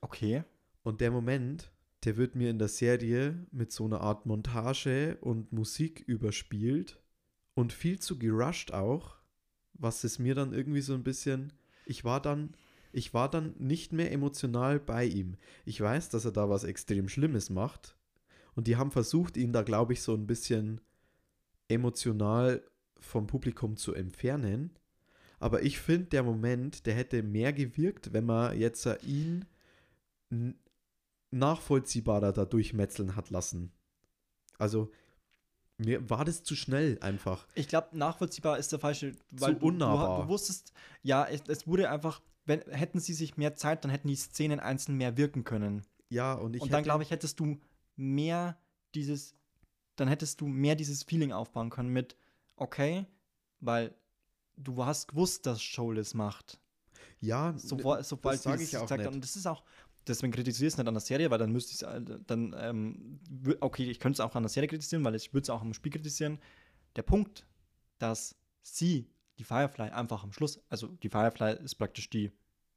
Okay. Und der Moment, der wird mir in der Serie mit so einer Art Montage und Musik überspielt und viel zu gerusht auch, was es mir dann irgendwie so ein bisschen, ich war dann, ich war dann nicht mehr emotional bei ihm. Ich weiß, dass er da was extrem Schlimmes macht und die haben versucht, ihn da, glaube ich, so ein bisschen emotional vom Publikum zu entfernen. Aber ich finde, der Moment, der hätte mehr gewirkt, wenn man jetzt ihn nachvollziehbarer da durchmetzeln hat lassen. Also, mir war das zu schnell einfach. Ich glaube, nachvollziehbar ist der falsche, weil Zu du, unnahbar. Du, du wusstest, ja, es, es wurde einfach, wenn, hätten sie sich mehr Zeit, dann hätten die Szenen einzeln mehr wirken können. Ja, und ich und dann, glaube ich, hättest du mehr dieses, dann hättest du mehr dieses Feeling aufbauen können mit, okay, weil du hast gewusst, dass Joel es macht. ja, Sofort, sobald sag sie ich das auch haben. nicht. Und das ist auch, deswegen kritisiere ich es nicht an der Serie, weil dann müsste ich es, dann, ähm, okay, ich könnte es auch an der Serie kritisieren, weil ich würde es auch am Spiel kritisieren. Der Punkt, dass sie die Firefly einfach am Schluss, also die Firefly ist praktisch die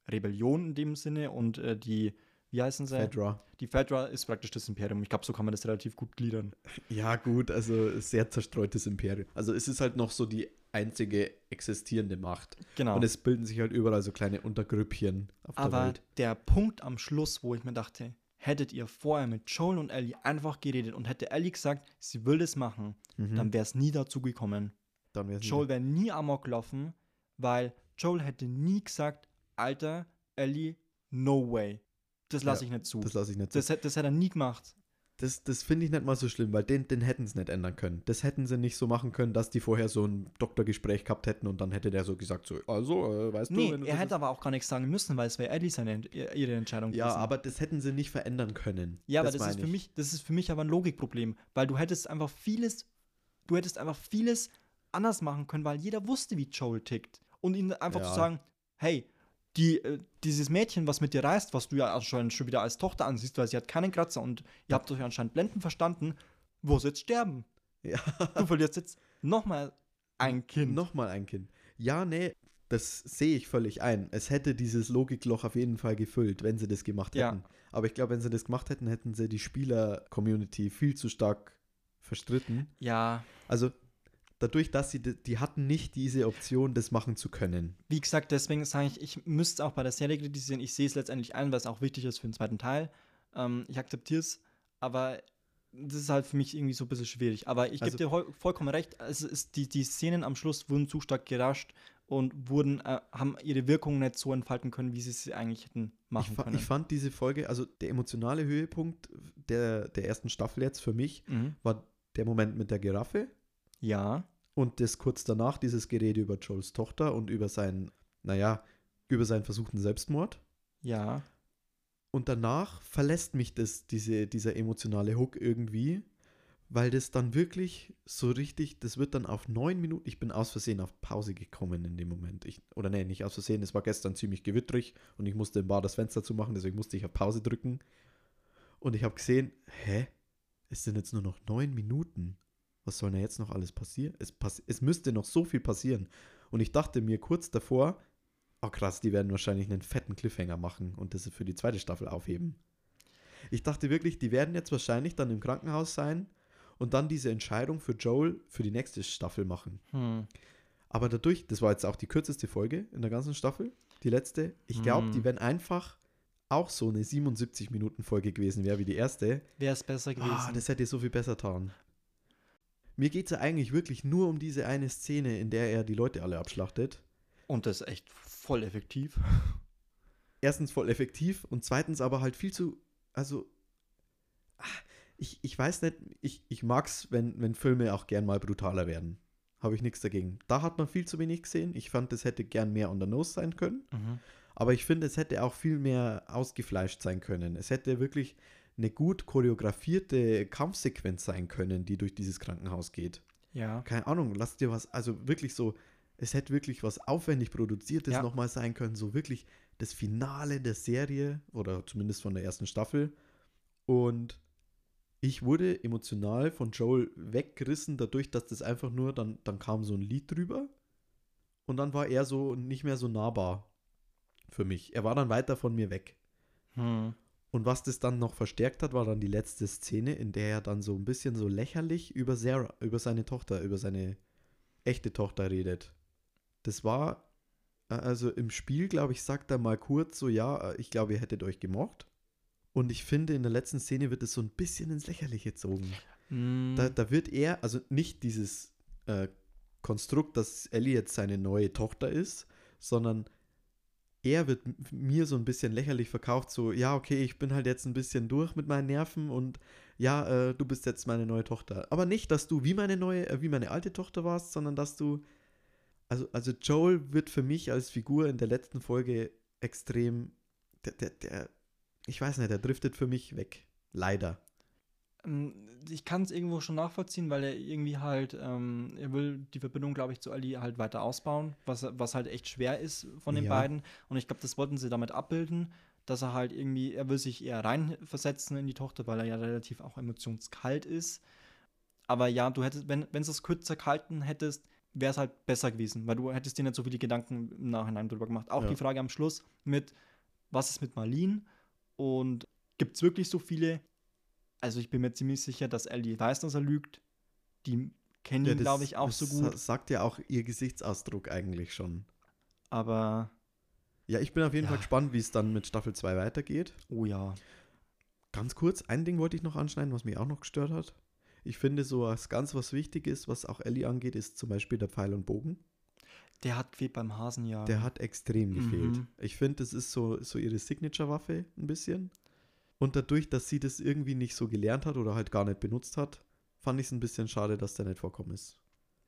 Rebellion in dem Sinne und äh, die, wie heißen sie? Fedra. Die Fedra ist praktisch das Imperium. Ich glaube, so kann man das relativ gut gliedern. Ja, gut, also sehr zerstreutes Imperium. Also es ist halt noch so die einzige existierende Macht. Genau. Und es bilden sich halt überall so kleine Untergrüppchen auf der Aber Welt. der Punkt am Schluss, wo ich mir dachte, hättet ihr vorher mit Joel und Ellie einfach geredet und hätte Ellie gesagt, sie will das machen, Mhm. dann wäre es nie dazu gekommen. Dann wär's Joel wäre nie amok gelaufen, weil Joel hätte nie gesagt, Alter, Ellie, no way. Das lasse Ja, ich nicht zu. Das lasse ich nicht. so. das, das hätte er nie gemacht. Das, das finde ich nicht mal so schlimm, weil den, den hätten sie nicht ändern können. Das hätten sie nicht so machen können, dass die vorher so ein Doktorgespräch gehabt hätten und dann hätte der so gesagt, so, also, äh, weißt Nee, du, du er das hätte aber auch gar nichts sagen müssen, weil es wäre Ellie seine, ihre Entscheidung Ja, gewesen. aber das hätten sie nicht verändern können. Ja, aber das, ist für ich. mich, das ist für mich aber ein Logikproblem, weil du hättest einfach vieles, du hättest einfach vieles anders machen können, weil jeder wusste, wie Joel tickt. Und ihnen einfach Ja. zu sagen, hey, die, äh, dieses Mädchen, was mit dir reist, was du ja anscheinend schon wieder als Tochter ansiehst, weil sie hat keinen Kratzer und ihr habt euch anscheinend blenden verstanden, wo sie jetzt sterben. Ja. Du verlierst jetzt nochmal ein Kind. Nochmal ein Kind. Ja, nee, das sehe ich völlig ein. Es hätte dieses Logikloch auf jeden Fall gefüllt, wenn sie das gemacht Ja. hätten. Aber ich glaube, wenn sie das gemacht hätten, hätten sie die Spieler-Community viel zu stark verstritten. Ja, Also dadurch, dass sie, die, hatten nicht diese Option, das machen zu können. wie gesagt, deswegen sage ich, ich müsste es auch bei der Serie kritisieren. Ich sehe es letztendlich ein, weil es auch wichtig ist für den zweiten Teil. Ähm, ich akzeptiere es, aber das ist halt für mich irgendwie so ein bisschen schwierig. Aber ich Also- gebe dir vollkommen recht, es ist, die, die Szenen am Schluss wurden zu stark gerascht und wurden, äh, haben ihre Wirkung nicht so entfalten können, wie sie sie eigentlich hätten Ich, machen fa können. ich fand diese Folge, also der emotionale Höhepunkt der, der ersten Staffel jetzt für mich, mhm. war der Moment mit der Giraffe Ja, und das kurz danach, dieses Gerede über Joels Tochter und über seinen, naja, über seinen versuchten Selbstmord. ja, Und danach verlässt mich das, diese, dieser emotionale Hook irgendwie, weil das dann wirklich so richtig, das wird dann auf neun Minuten, ich bin aus Versehen auf Pause gekommen in dem Moment. Ich, oder nee, nicht aus Versehen, es war gestern ziemlich gewittrig und ich musste im Bar das Fenster zumachen, deswegen musste ich auf Pause drücken. Und ich habe gesehen, hä? Es sind jetzt nur noch neun Minuten. Was soll denn jetzt noch alles passieren? Es, pass es müsste noch so viel passieren. Und ich dachte mir kurz davor, oh krass, die werden wahrscheinlich einen fetten Cliffhanger machen und das für die zweite Staffel aufheben. Ich dachte wirklich, die werden jetzt wahrscheinlich dann im Krankenhaus sein und dann diese Entscheidung für Joel für die nächste Staffel machen. hm. Aber dadurch, das war jetzt auch die kürzeste Folge in der ganzen Staffel, die letzte, ich glaube, Hm. die wären einfach auch so eine 77-Minuten-Folge gewesen wäre wie die erste. wäre es besser gewesen. Ah, das hätte so viel besser getan. Mir geht es ja eigentlich wirklich nur um diese eine Szene, in der er die Leute alle abschlachtet. und das ist echt voll effektiv. Erstens voll effektiv und zweitens aber halt viel zu, also, ah, ich, ich weiß nicht, ich, ich mag es, wenn, wenn Filme auch gern mal brutaler werden. Habe ich nichts dagegen. Da hat man viel zu wenig gesehen. Ich fand, das hätte gern mehr on the nose sein können. Mhm. Aber ich finde, es hätte auch viel mehr ausgefleischt sein können. Es hätte wirklich eine gut choreografierte Kampfsequenz sein können, die durch dieses Krankenhaus geht. Ja. Keine Ahnung, lass dir was, also wirklich so, es hätte wirklich was aufwendig produziertes Ja. nochmal sein können, so wirklich das Finale der Serie oder zumindest von der ersten Staffel. Und ich wurde emotional von Joel weggerissen, dadurch, dass das einfach nur, dann, dann kam so ein Lied drüber und dann war er so nicht mehr so nahbar für mich. Er war dann weiter von mir weg. Hm. Und was das dann noch verstärkt hat, war dann die letzte Szene, in der er dann so ein bisschen so lächerlich über Sarah, über seine Tochter, über seine echte Tochter redet. Das war, äh, also im Spiel, glaube ich, sagt er mal kurz so, ja, äh, ich glaube, ihr hättet euch gemocht. Und ich finde, in der letzten Szene wird es so ein bisschen ins Lächerliche gezogen. Hm. Da, da wird er, also nicht dieses äh, Konstrukt, dass Ellie jetzt seine neue Tochter ist, sondern er wird mir so ein bisschen lächerlich verkauft, so, ja, okay, ich bin halt jetzt ein bisschen durch mit meinen Nerven und ja, äh, du bist jetzt meine neue Tochter. Aber nicht, dass du wie meine neue, äh, wie meine alte Tochter warst, sondern dass du, also, also Joel wird für mich als Figur in der letzten Folge extrem, der, der, der ich weiß nicht, der driftet für mich weg. Leider. Ähm, Ich kann es irgendwo schon nachvollziehen, weil er irgendwie halt, ähm, er will die Verbindung, glaube ich, zu Ali halt weiter ausbauen, was, was halt echt schwer ist von den Ja. beiden. Und ich glaube, das wollten sie damit abbilden, dass er halt irgendwie, er will sich eher reinversetzen in die Tochter, weil er ja relativ auch emotionskalt ist. Aber ja, du hättest, wenn es kürzer gehalten hättest, wäre es halt besser gewesen, weil du hättest dir nicht so viele Gedanken im Nachhinein drüber gemacht. Auch Ja. die Frage am Schluss mit, was ist mit Marlene und gibt es wirklich so viele? Also ich bin mir ziemlich sicher, dass Ellie weiß, dass er lügt. Die kennen ihn, glaube ich, auch so gut. sa- sagt ja auch ihr Gesichtsausdruck eigentlich schon. Aber, Ja, ich bin auf jeden Ja. Fall gespannt, wie es dann mit Staffel 2 weitergeht. oh ja. Ganz kurz, ein Ding wollte ich noch anschneiden, was mich auch noch gestört hat. Ich finde, so was ganz was wichtig ist, was auch Ellie angeht, ist zum Beispiel der Pfeil und Bogen. Der hat gefehlt beim Hasenjagen. Der hat extrem gefehlt. Mhm. Ich finde, das ist so, so ihre Signature-Waffe ein bisschen. Und dadurch, dass sie das irgendwie nicht so gelernt hat oder halt gar nicht benutzt hat, fand ich es ein bisschen schade, dass der nicht vorkommen ist.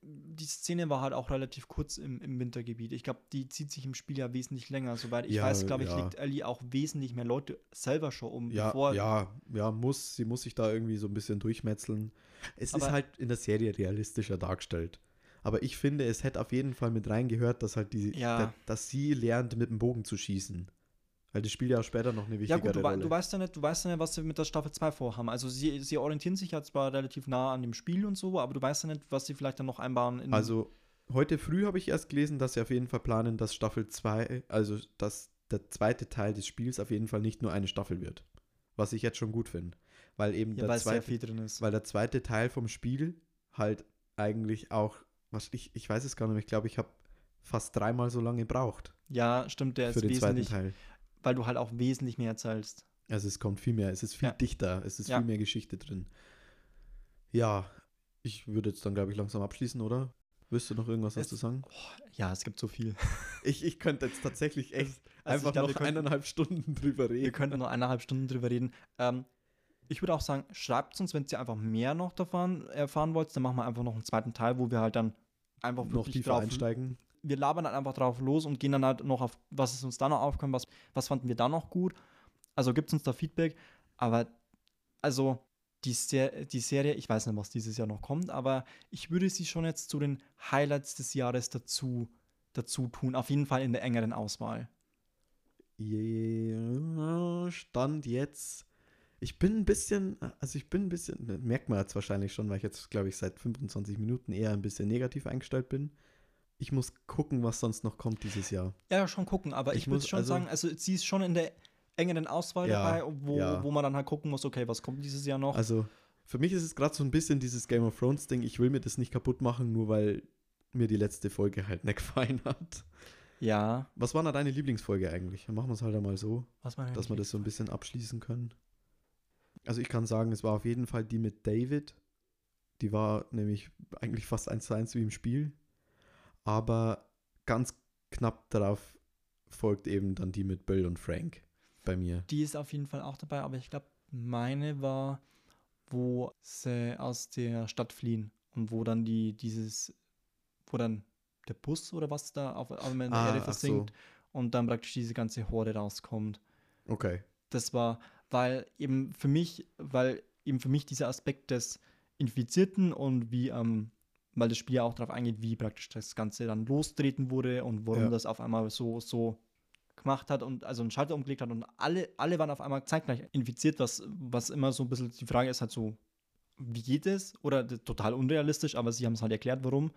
die Szene war halt auch relativ kurz im, im Wintergebiet. Ich glaube, die zieht sich im Spiel ja wesentlich länger. Soweit ich Ja, weiß, glaube ich, ja. legt Ellie auch wesentlich mehr Leute selber schon um, Ja, bevor ja, ja, muss. Sie muss sich da irgendwie so ein bisschen durchmetzeln. Es ist Aber- halt in der Serie realistischer dargestellt. Aber ich finde, es hätte auf jeden Fall mit reingehört, dass halt die, Ja. da, dass sie lernt, mit dem Bogen zu schießen. Weil das spielt ja auch später noch eine Ja wichtigere gut, du, Rolle. du weißt ja nicht, du weißt ja nicht, was sie mit der Staffel 2 vorhaben. Also sie, sie orientieren sich ja zwar relativ nah an dem Spiel und so, aber du weißt ja nicht, was sie vielleicht dann noch einbauen. In, Also, heute früh habe ich erst gelesen, dass sie auf jeden Fall planen, dass Staffel 2, also dass der zweite Teil des Spiels auf jeden Fall nicht nur eine Staffel wird. Was ich jetzt schon gut finde. Weil eben ja, der zweite, viel drin ist. weil der zweite Teil vom Spiel halt eigentlich auch, was ich, ich weiß es gar nicht, ich glaube, ich habe fast dreimal so lange gebraucht ja, stimmt, der für ist den zweiten wesentlich, Teil. Weil du halt auch wesentlich mehr erzählst. Also es kommt viel mehr, es ist viel Ja. dichter, es ist Ja. viel mehr Geschichte drin. Ja, ich würde jetzt dann, glaube ich, langsam abschließen, oder? Willst du noch irgendwas Es- dazu sagen? Ja, es gibt so viel. Ich, ich könnte jetzt tatsächlich echt Also einfach glaub, noch wir könnten- eineinhalb Stunden drüber Wir reden. könnten noch eineinhalb Stunden drüber reden. Ähm, ich würde auch sagen, schreibt uns, wenn ihr einfach mehr noch davon erfahren wollt, dann machen wir einfach noch einen zweiten Teil, wo wir halt dann einfach noch tiefer drauf einsteigen. Wir labern dann einfach drauf los und gehen dann halt noch auf, was ist uns da noch aufgekommen, was, was fanden wir da noch gut. Also gibt es uns da Feedback. Aber also die, Ser die Serie, ich weiß nicht, was dieses Jahr noch kommt, aber ich würde sie schon jetzt zu den Highlights des Jahres dazu, dazu tun. Auf jeden Fall in der engeren Auswahl. Stand jetzt. Ich bin ein bisschen, also ich bin ein bisschen, merkt man jetzt wahrscheinlich schon, weil ich jetzt, glaube ich, seit 25 Minuten eher ein bisschen negativ eingestellt bin. Ich muss gucken, was sonst noch kommt dieses Jahr. Ja, schon gucken, aber ich, Ich würde muss schon also- sagen, also sie ist schon in der engeren Auswahl Ja, dabei, wo, ja. wo man dann halt gucken muss, okay, was kommt dieses Jahr noch. Also für mich ist es gerade so ein bisschen dieses Game of Thrones Ding. Ich will mir das nicht kaputt machen, nur weil mir die letzte Folge halt nicht gefallen hat. ja, Was war da deine Lieblingsfolge eigentlich? Dann machen wir es halt einmal so. dass wir das so ein bisschen abschließen können. Also ich kann sagen, es war auf jeden Fall die mit David. Die war nämlich eigentlich fast eins zu eins wie im Spiel. Aber ganz knapp darauf folgt eben dann die mit Bill und Frank bei mir. Die ist auf jeden Fall auch dabei, aber ich glaube, meine war, wo sie aus der Stadt fliehen und wo dann die, dieses, wo dann der Bus oder was da auf, auf einmal in der Ah, Erde versinkt und dann praktisch diese ganze Horde rauskommt. Okay. Das war, weil eben für mich, weil eben für mich dieser Aspekt des Infizierten und wie, ähm, weil das Spiel ja auch darauf eingeht, wie praktisch das Ganze dann lostreten wurde und warum Ja. das auf einmal so, so gemacht hat und also einen Schalter umgelegt hat und alle, alle waren auf einmal zeitgleich infiziert, was, was immer so ein bisschen die Frage ist halt so, wie geht es? Oder total unrealistisch, aber sie haben es halt erklärt, warum.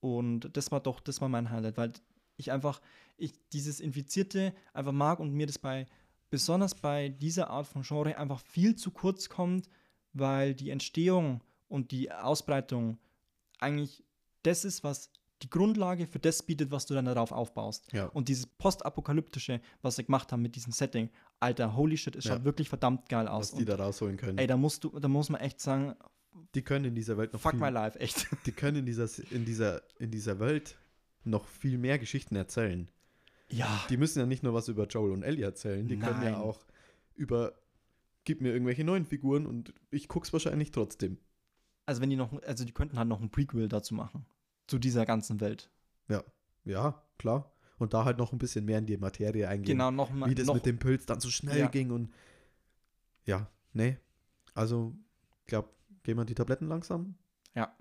Und das war doch, das war mein Highlight, weil ich einfach, ich dieses Infizierte einfach mag und mir das bei, besonders bei dieser Art von Genre einfach viel zu kurz kommt, weil die Entstehung und die Ausbreitung eigentlich das ist, was die Grundlage für das bietet, was du dann darauf aufbaust. Ja. Und dieses postapokalyptische, was sie gemacht haben mit diesem Setting, Alter, holy shit, es Ja. schaut wirklich verdammt geil aus. Was die Und, da rausholen können. ey, da musst du, da muss man echt sagen, die können in dieser Welt noch fuck viel, my life, echt. die können in dieser, in dieser, in dieser Welt noch viel mehr Geschichten erzählen. Ja. Die müssen ja nicht nur was über Joel und Ellie erzählen, die können ja Nein. auch über gib mir irgendwelche neuen Figuren und ich guck's wahrscheinlich trotzdem. Also wenn die noch, also die könnten halt noch ein Prequel dazu machen. Zu dieser ganzen Welt. Ja, klar. Und da halt noch ein bisschen mehr in die Materie eingehen. Genau, noch mal. wie das noch, mit dem Pilz dann so schnell Ja. ging und ja, nee. Also, ich glaube, gehen wir die Tabletten langsam. Ja.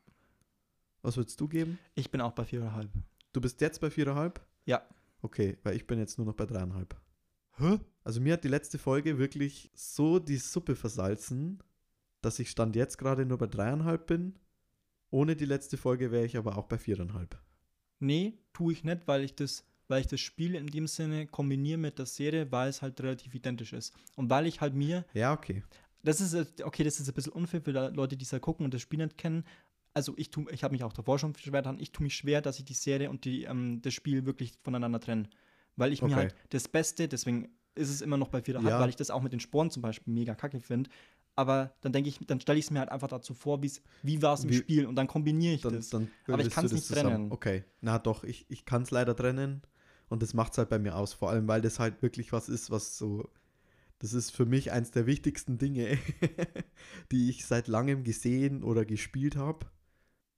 Was würdest du geben? Ich bin auch bei viereinhalb. Du bist jetzt bei viereinhalb? Ja. Okay, weil ich bin jetzt nur noch bei dreieinhalb. Hä? Also mir hat die letzte Folge wirklich so die Suppe versalzen, dass ich stand jetzt gerade nur bei dreieinhalb bin Ohne die letzte Folge wäre ich aber auch bei viereinhalb. Nee, tue ich nicht, weil ich das, weil ich das Spiel in dem Sinne kombiniere mit der Serie, weil es halt relativ identisch ist. Und weil ich halt mir, Ja, okay. das ist, okay, das ist ein bisschen unfair für Leute, die es ja gucken und das Spiel nicht kennen. Also ich tu, ich habe mich auch davor schon schwer dran, ich tue mich schwer, dass ich die Serie und die, ähm, das Spiel wirklich voneinander trenne. Weil ich mir Okay. halt das Beste, deswegen ist es immer noch bei 4,5, Ja. weil ich das auch mit den Sporen zum Beispiel mega kacke finde. Aber dann denke ich, dann stelle ich es mir halt einfach dazu vor, wie's, wie war es im Wie- Spiel und dann kombiniere ich Dann, das. dann Aber ich du das nicht zusammen. trennen. Okay. Na doch, ich, ich kann es leider trennen. Und das macht es halt bei mir aus. Vor allem, weil das halt wirklich was ist, was so. Das ist für mich eins der wichtigsten Dinge, die ich seit langem gesehen oder gespielt habe.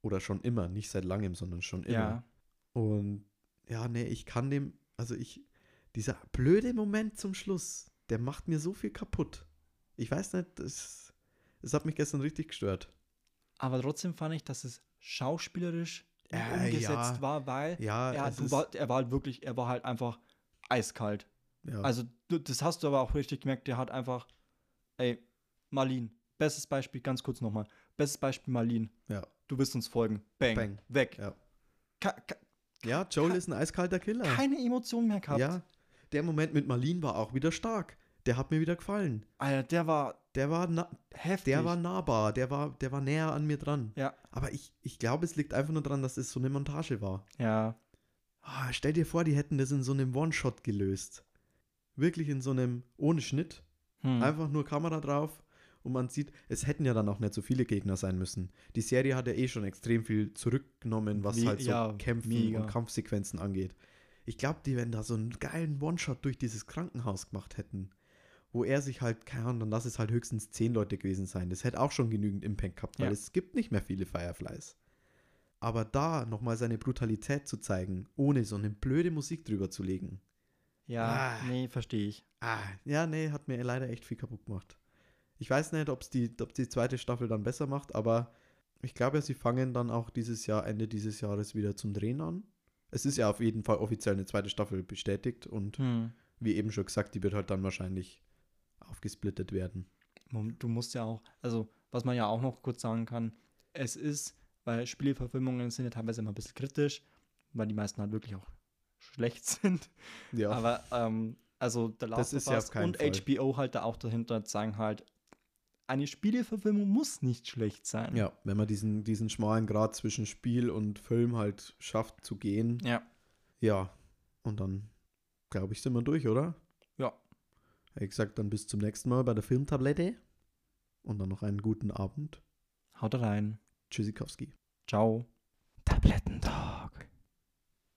Oder schon immer. Nicht seit langem, sondern schon immer. Ja. Und ja, nee, ich kann dem, also ich, dieser blöde Moment zum Schluss, der macht mir so viel kaputt. Ich weiß nicht, das, das hat mich gestern richtig gestört. Aber trotzdem fand ich, dass es schauspielerisch Äh, umgesetzt ja. war, weil Ja, er, es war, er war halt wirklich, er war halt einfach eiskalt. ja, Also das hast du aber auch richtig gemerkt, der hat einfach, ey, Marlin, bestes Beispiel, ganz kurz nochmal, bestes Beispiel Marlin, ja, du wirst uns folgen, bang, Bang. weg. ja. Ka Ja, Joel ist ein eiskalter Killer. keine Emotion mehr gehabt. Ja, der Moment mit Marlene war auch wieder stark. Der hat mir wieder gefallen. Alter, der war Der war, na, heftig. der war nahbar, der war, der war näher an mir dran. ja, Aber ich, ich glaube, es liegt einfach nur daran, dass es so eine Montage war. ja, Ah, stell dir vor, die hätten das in so einem One-Shot gelöst. Wirklich in so einem, ohne Schnitt. hm. Einfach nur Kamera drauf und man sieht, es hätten ja dann auch nicht so viele Gegner sein müssen. Die Serie hat ja eh schon extrem viel zurückgenommen, was Me- halt so ja, Kämpfen mega. und Kampfsequenzen angeht. Ich glaube, die, wenn da so einen geilen One-Shot durch dieses Krankenhaus gemacht hätten, wo er sich halt, keine Ahnung, dann lass es halt höchstens zehn Leute gewesen sein. Das hätte auch schon genügend Impact gehabt, weil Ja. es gibt nicht mehr viele Fireflies. Aber da nochmal seine Brutalität zu zeigen, ohne so eine blöde Musik drüber zu legen. ja, Ah. nee, verstehe ich. Ah, ja, nee, hat mir leider echt viel kaputt gemacht. Ich weiß nicht, ob's die, ob die zweite Staffel dann besser macht, aber ich glaube, sie fangen dann auch dieses Jahr, Ende dieses Jahres wieder zum Drehen an. Es ist ja auf jeden Fall offiziell eine zweite Staffel bestätigt und Hm. wie eben schon gesagt, die wird halt dann wahrscheinlich aufgesplittet werden. Du musst ja auch, also was man ja auch noch kurz sagen kann, es ist, weil Spieleverfilmungen sind ja teilweise immer ein bisschen kritisch, weil die meisten halt wirklich auch schlecht sind. Ja, Aber ähm, also The Last Das of ja Us keinen und Fall. HBO halt da auch dahinter sagen halt, eine Spieleverfilmung muss nicht schlecht sein. ja wenn man diesen, diesen schmalen Grad zwischen Spiel und Film halt schafft zu gehen, Ja. ja, und dann glaube ich, sind wir durch, oder? Wie gesagt, dann bis zum nächsten Mal bei der Filmtablette und dann noch einen guten Abend. Haut rein. Tschüssikowski. Ciao.